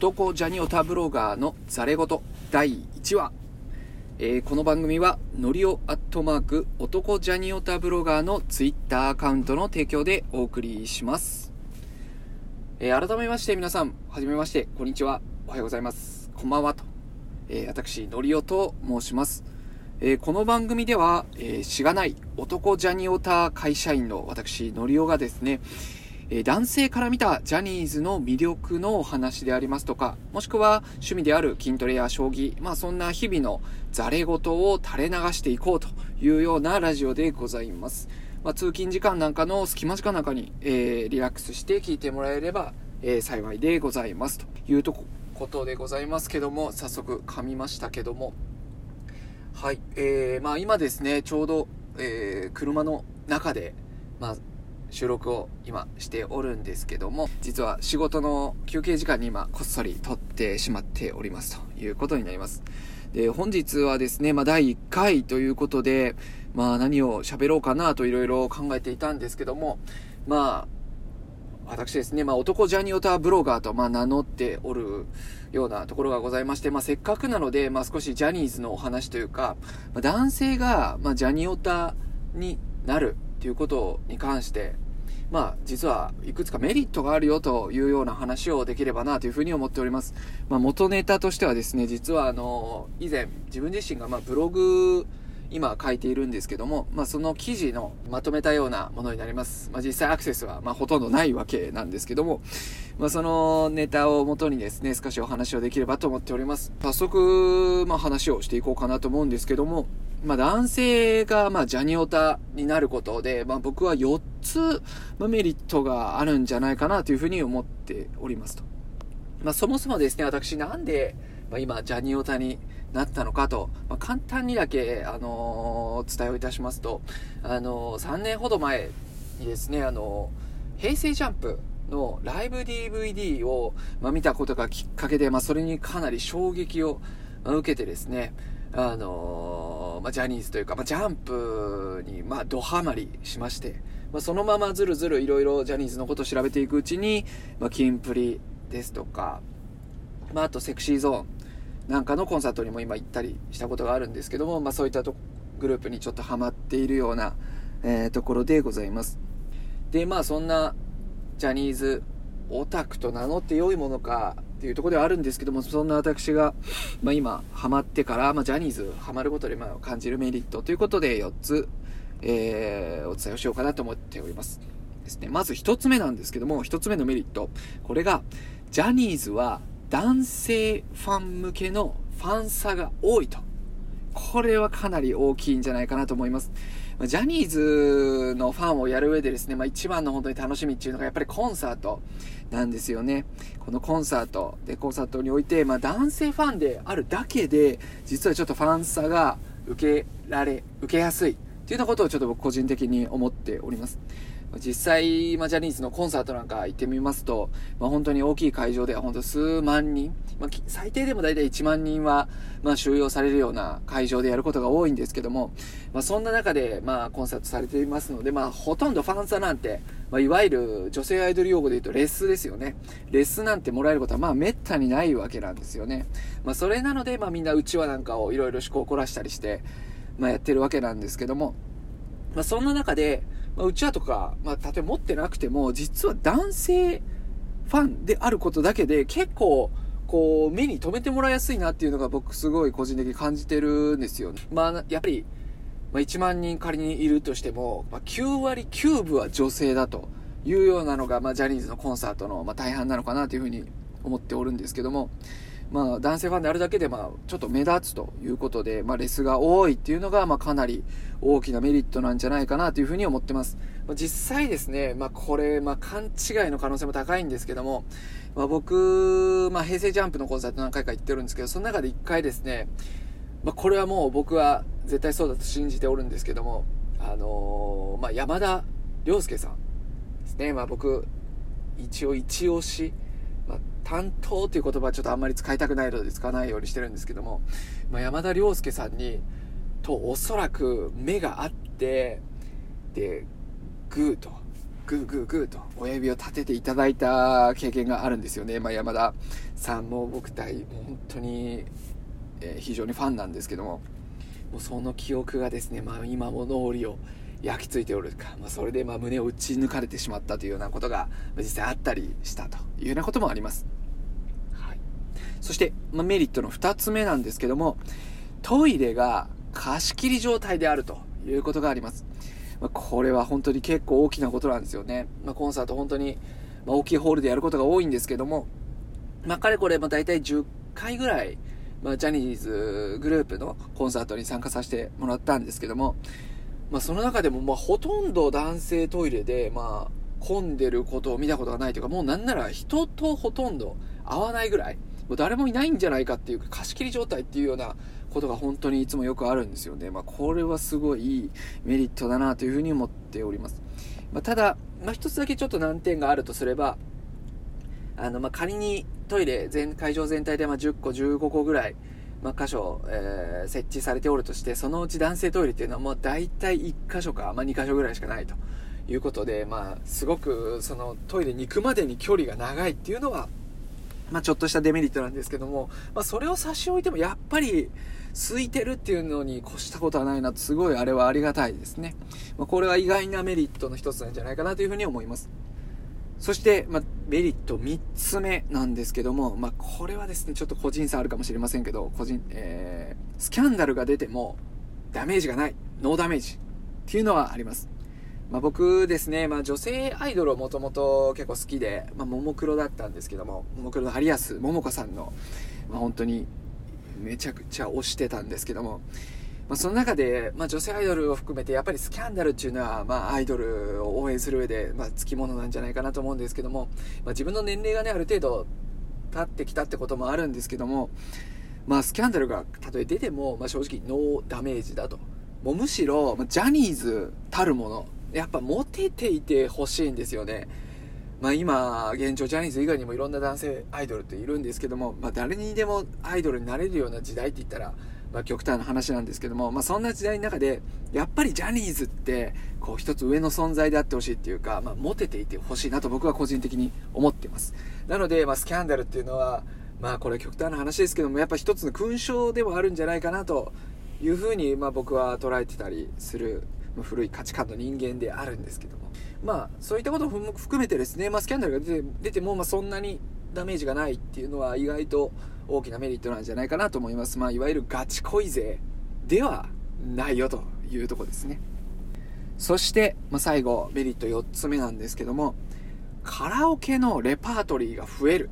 男ジャニオタブロガーのザレ言第1話、えー、この番組はのりおアットマーク男ジャニオタブロガーのツイッターアカウントの提供でお送りします、えー、改めまして皆さんはじめましてこんにちは。おはようございます。こんばんはと、えー、私のりおと申します。え、この番組では、え、しがない男ジャニオタ会社員の私、のりおがですね、え男性から見たジャニーズの魅力のお話でありますとか、もしくは趣味である筋トレや将棋、まあそんな日々のザレ言を垂れ流していこうというようなラジオでございます。まあ、通勤時間なんかの隙間時間なんかに、えー、リラックスして聞いてもらえれば、えー、幸いでございますというとことでございますけども、早速噛みましたけども、はい、えー、まあ今ですね、ちょうど、えー、車の中で、まあ収録を今しておるんですけども、実は仕事の休憩時間に今こっそり撮ってしまっておりますということになります。で、本日はですね、まあ第1回ということで、まあ何を喋ろうかなといろいろ考えていたんですけども、まあ、私ですね、まあ男ジャニオタブロガーとまあ名乗っておるようなところがございまして、まあせっかくなので、まあ少しジャニーズのお話というか、まあ、男性がまあジャニオタになるっていうことに関して、まあ、実はいくつかメリットがあるよというような話をできればなというふうに思っております。まあ、元ネタとしてはですね、実はあの、以前自分自身がまブログ今書いているんですけども、まあ、その記事のまとめたようなものになります。まあ、実際アクセスはまほとんどないわけなんですけども、まあ、そのネタをもとにですね、少しお話をできればと思っております。早速、ま、話をしていこうかなと思うんですけども、まあ、男性が、まあ、ジャニオタになることで、まあ、僕は4つ、まあ、メリットがあるんじゃないかなというふうに思っておりますと。まあ、そもそもですね、私なんで、まあ、今、ジャニオタになったのかと、まあ、簡単にだけ、あのー、伝えをいたしますと、あのー、3年ほど前にですね、あのー、平成ジャンプのライブ DVD を、まあ、見たことがきっかけで、まあ、それにかなり衝撃を受けてですね、あのまあ、ジャニーズというか、まあ、ジャンプに、まあ、ドハマりしまして、まあ、そのままずるずるいろいろジャニーズのことを調べていくうちに、まあ、キンプリですとか、まあ、あとセクシーゾーンなんかのコンサートにも今行ったりしたことがあるんですけども、まあ、そういったとグループにちょっとハマっているような、えー、ところでございます。で、まあそんなジャニーズオタクと名乗って良いものかっていうところではあるんですけども、そんな私が、まあ、今、ハマってから、まあ、ジャニーズハマることで、まあ、感じるメリットということで、4つ、えー、お伝えをしようかなと思っております。ですね。まず1つ目なんですけども、1つ目のメリット。これが、ジャニーズは男性ファン向けのファン差が多いと。これはかなり大きいんじゃないかなと思います。ジャニーズのファンをやる上でですね、まあ、一番の本当に楽しみっていうのがやっぱりコンサートなんですよね。このコンサートでコンサートにおいて、まあ、男性ファンであるだけで、実はちょっとファン差が受けられ、受けやすいっていうようなことをちょっと僕個人的に思っております。実際、ま、ジャニーズのコンサートなんか行ってみますと、まあ、本当に大きい会場では本当数万人、まあ、最低でも大体1万人は、まあ、収容されるような会場でやることが多いんですけども、まあ、そんな中で、まあ、コンサートされていますので、まあ、ほとんどファンサなんて、まあ、いわゆる女性アイドル用語で言うとレッスですよね。レッスなんてもらえることは、まあ、滅多にないわけなんですよね。まあ、それなので、ま、みんなうちわなんかをいろいろ思考を凝らしたりして、まあ、やってるわけなんですけども、まあ、そんな中で、まあ、うちわとか、まあ、例え持ってなくても、実は男性ファンであることだけで結構、こう、目に留めてもらいやすいなっていうのが僕すごい個人的に感じてるんですよね。まあ、やっぱり、まあ、1万人仮にいるとしても、まあ、9割9分は女性だというようなのが、まあ、ジャニーズのコンサートの、まあ、大半なのかなというふうに思っておるんですけども、まあ、男性ファンであるだけで、まあ、ちょっと目立つということで、まあ、レスが多いっていうのが、まあ、かなり大きなメリットなんじゃないかなというふうに思ってます。まあ、実際ですね、まあ、これ、まあ、勘違いの可能性も高いんですけども、まあ、僕、まあ、平成ジャンプのコンサート何回か行ってるんですけど、その中で一回ですね、まあ、これはもう僕は絶対そうだと信じておるんですけども、あのー、まあ、山田涼介さんですね。まあ、僕、一応一押し、担当という言葉はちょっとあんまり使いたくないので使わないようにしてるんですけども、まあ、山田涼介さんにとおそらく目があってでグーとグーグーグーと親指を立てていただいた経験があるんですよね。まあ、山田さんも僕対、本当に、えー、非常にファンなんですけども、もうその記憶がですね、まあ、今も脳裏を焼き付いておるか、まあ、それでま胸を打ち抜かれてしまったというようなことが実際あったりしたというようなこともあります。そして、まあ、メリットの2つ目なんですけども、トイレが貸し切り状態であるということがあります。まあ、これは本当に結構大きなことなんですよね。まあ、コンサート本当に、ま大きいホールでやることが多いんですけども、まあ、かれこれ、まあ、大体10回ぐらい、まあ、ジャニーズグループのコンサートに参加させてもらったんですけども、まあ、その中でも、まあ、ほとんど男性トイレで、まあ、混んでることを見たことがないというか、もうなんなら人とほとんど会わないぐらい、もう誰もいないんじゃないかっていう貸し切り状態っていうようなことが本当にいつもよくあるんですよね。まあ、これはすごいいいメリットだなというふうに思っております。まあ、ただ、まあ、一つだけちょっと難点があるとすれば、あの、まあ、仮にトイレ全、会場全体でま10個、15個ぐらい、まあ、箇所、えー、設置されておるとして、そのうち男性トイレっていうのはもう大体1箇所か、まあ、2箇所ぐらいしかないということで、まあ、すごくそのトイレに行くまでに距離が長いっていうのは、まあ、ちょっとしたデメリットなんですけども、まあ、それを差し置いてもやっぱり空いてるっていうのに越したことはないなとすごいあれはありがたいですね、まあ、これは意外なメリットの一つなんじゃないかなというふうに思います。そして、まあ、メリット3つ目なんですけども、まあ、これはですね、ちょっと個人差あるかもしれませんけど、個人、えー、スキャンダルが出ても、ダメージがない、ノーダメージっていうのはあります。まあ、僕ですね、まあ、女性アイドルをもともと結構好きで、まあ、ももクロだったんですけども、ももクロの有安桃子さんの、まあ、本当にめちゃくちゃ推してたんですけども、まあ、その中で、まあ、女性アイドルを含めてやっぱりスキャンダルっていうのは、まあ、アイドルを応援する上で、まあ、つきものなんじゃないかなと思うんですけども、まあ、自分の年齢がねある程度経ってきたってこともあるんですけども、まあ、スキャンダルがたとえ出ても、まあ、正直ノーダメージだと。もうむしろ、まあ、ジャニーズたるものやっぱモテていてほしいんですよね。まあ今、現状ジャニーズ以外にもいろんな男性アイドルっているんですけども、まあ誰にでもアイドルになれるような時代って言ったら、まあ、極端な話なんですけども、まあ、そんな時代の中でやっぱりジャニーズってこう一つ上の存在であってほしいっていうか、まあ、モテていてほしいなと僕は個人的に思ってます。なので、まあ、スキャンダルっていうのはまあこれ極端な話ですけどもやっぱ一つの勲章ではあるんじゃないかなというふうにまあ僕は捉えてたりする古い価値観の人間であるんですけどもまあそういったことも含めてですね、まあ、スキャンダルが出て出てもまあそんなにダメージがないっていうのは意外と大きなメリットなんじゃないかなと思います。まあ、いわゆるガチ恋勢ではないよというとこですね。そして、まあ、最後、メリット4つ目なんですけども、カラオケのレパートリーが増える。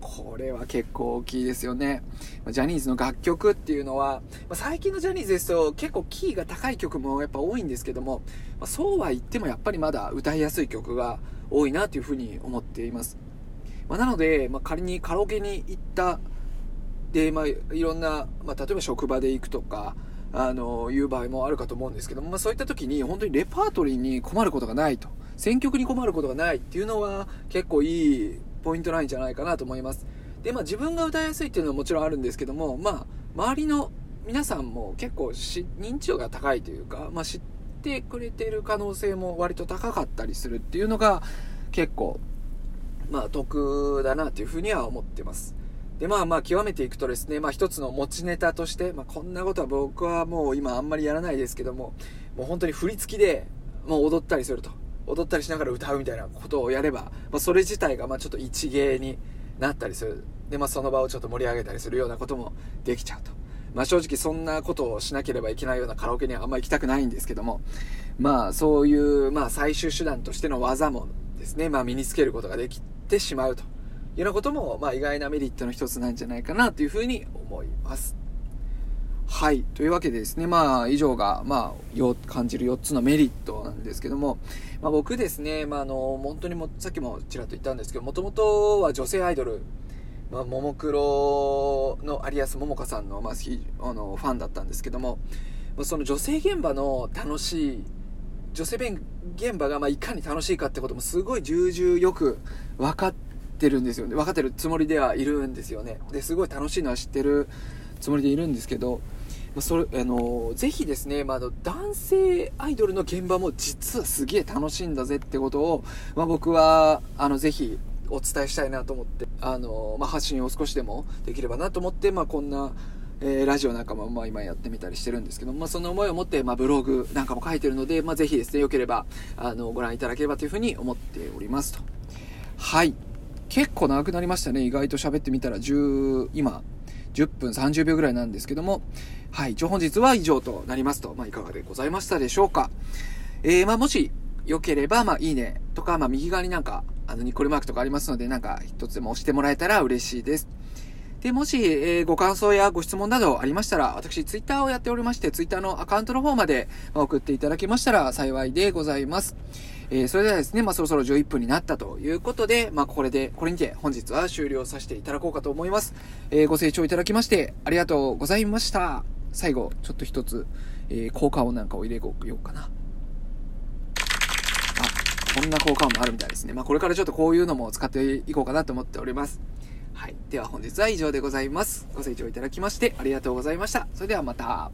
これは結構大きいですよね。ジャニーズの楽曲っていうのは、ま最近のジャニーズですと結構キーが高い曲もやっぱ多いんですけども、まそうは言ってもやっぱりまだ歌いやすい曲が多いなというふうに思っています。まあ、なので、まあ、仮にカラオケに行ったで、まあ、いろんな、まあ、例えば職場で行くとかあのいう場合もあるかと思うんですけども、まあ、そういった時に本当にレパートリーに困ることがないと選曲に困ることがないっていうのは結構いいポイントなんじゃないかなと思いますで、まあ、自分が歌いやすいっていうのはもちろんあるんですけども、まあ、周りの皆さんも結構認知度が高いというか、まあ、知ってくれてる可能性も割と高かったりするっていうのが結構まあ、得だなというふうには思ってます。で、まあまあ、極めていくとですね、まあ一つの持ちネタとして、まあこんなことは僕はもう今あんまりやらないですけども、もう本当に振り付きで、もう踊ったりすると。踊ったりしながら歌うみたいなことをやれば、まあそれ自体がまあちょっと一芸になったりする。で、まあその場をちょっと盛り上げたりするようなこともできちゃうと。まあ正直そんなことをしなければいけないようなカラオケにはあんまり行きたくないんですけども、まあそういう、まあ最終手段としての技もですね、まあ身につけることができてしまうというようなことも、まあ、意外なメリットの一つなんじゃないかなというふうに思います。はい。というわけでですね、まあ、以上が、まあ、感じる4つのメリットんですけども、まあ、僕ですね、まあ、あの、本当にも、さっきもちらっと言ったんですけど、もともとは女性アイドル、まあ、ももクロの有安桃香さんの、まあ、あのファンだったんですけども、まあ、その女性現場の楽しい女性弁現場がまいかに楽しいかってこともすごい重々よく分かってるんですよね。分かってるつもりではいるんですよね。ですごい楽しいのは知ってるつもりでいるんですけどまそれ、あの、ぜひですね、まあ、男性アイドルの現場も実はすげえ楽しいんだぜってことを、まあ、僕は、あの、ぜひお伝えしたいなと思って、あの、まあ、発信を少しでもできればなと思って、まあ、こんな、えー、ラジオなんかも、まあ、今やってみたりしてるんですけど、まあ、その思いを持って、まあ、ブログなんかも書いてるので、まあ、ぜひですね、よければ、あの、ご覧いただければというふうに思っておりますと。はい。結構長くなりましたね。意外と喋ってみたら10、今、10分30秒ぐらいなんですけども、はい、一応本日は以上となりますと、まあ、いかがでございましたでしょうか。えー、まあ、もし、良ければ、まあ、いいねとか、まあ、右側になんか、あの、ニッコリマークとかありますので、なんか、一つでも押してもらえたら嬉しいです。で、もし、えー、ご感想やご質問などありましたら、私、ツイッターをやっておりまして、ツイッターのアカウントの方までま送っていただけましたら幸いでございます。えー、それではですね、まあ、そろそろ11分になったということで、まあ、これで、これにて本日は終了させていただこうかと思います。えー、ご清聴いただきまして、ありがとうございました。最後、ちょっと一つ、えー、効果音なんかを入れようかな。あ、こんな効果音もあるみたいですね。まあ、これからちょっとこういうのも使っていこうかなと思っております。はい。では本日は以上でございます。ご清聴いただきましてありがとうございました。それではまた。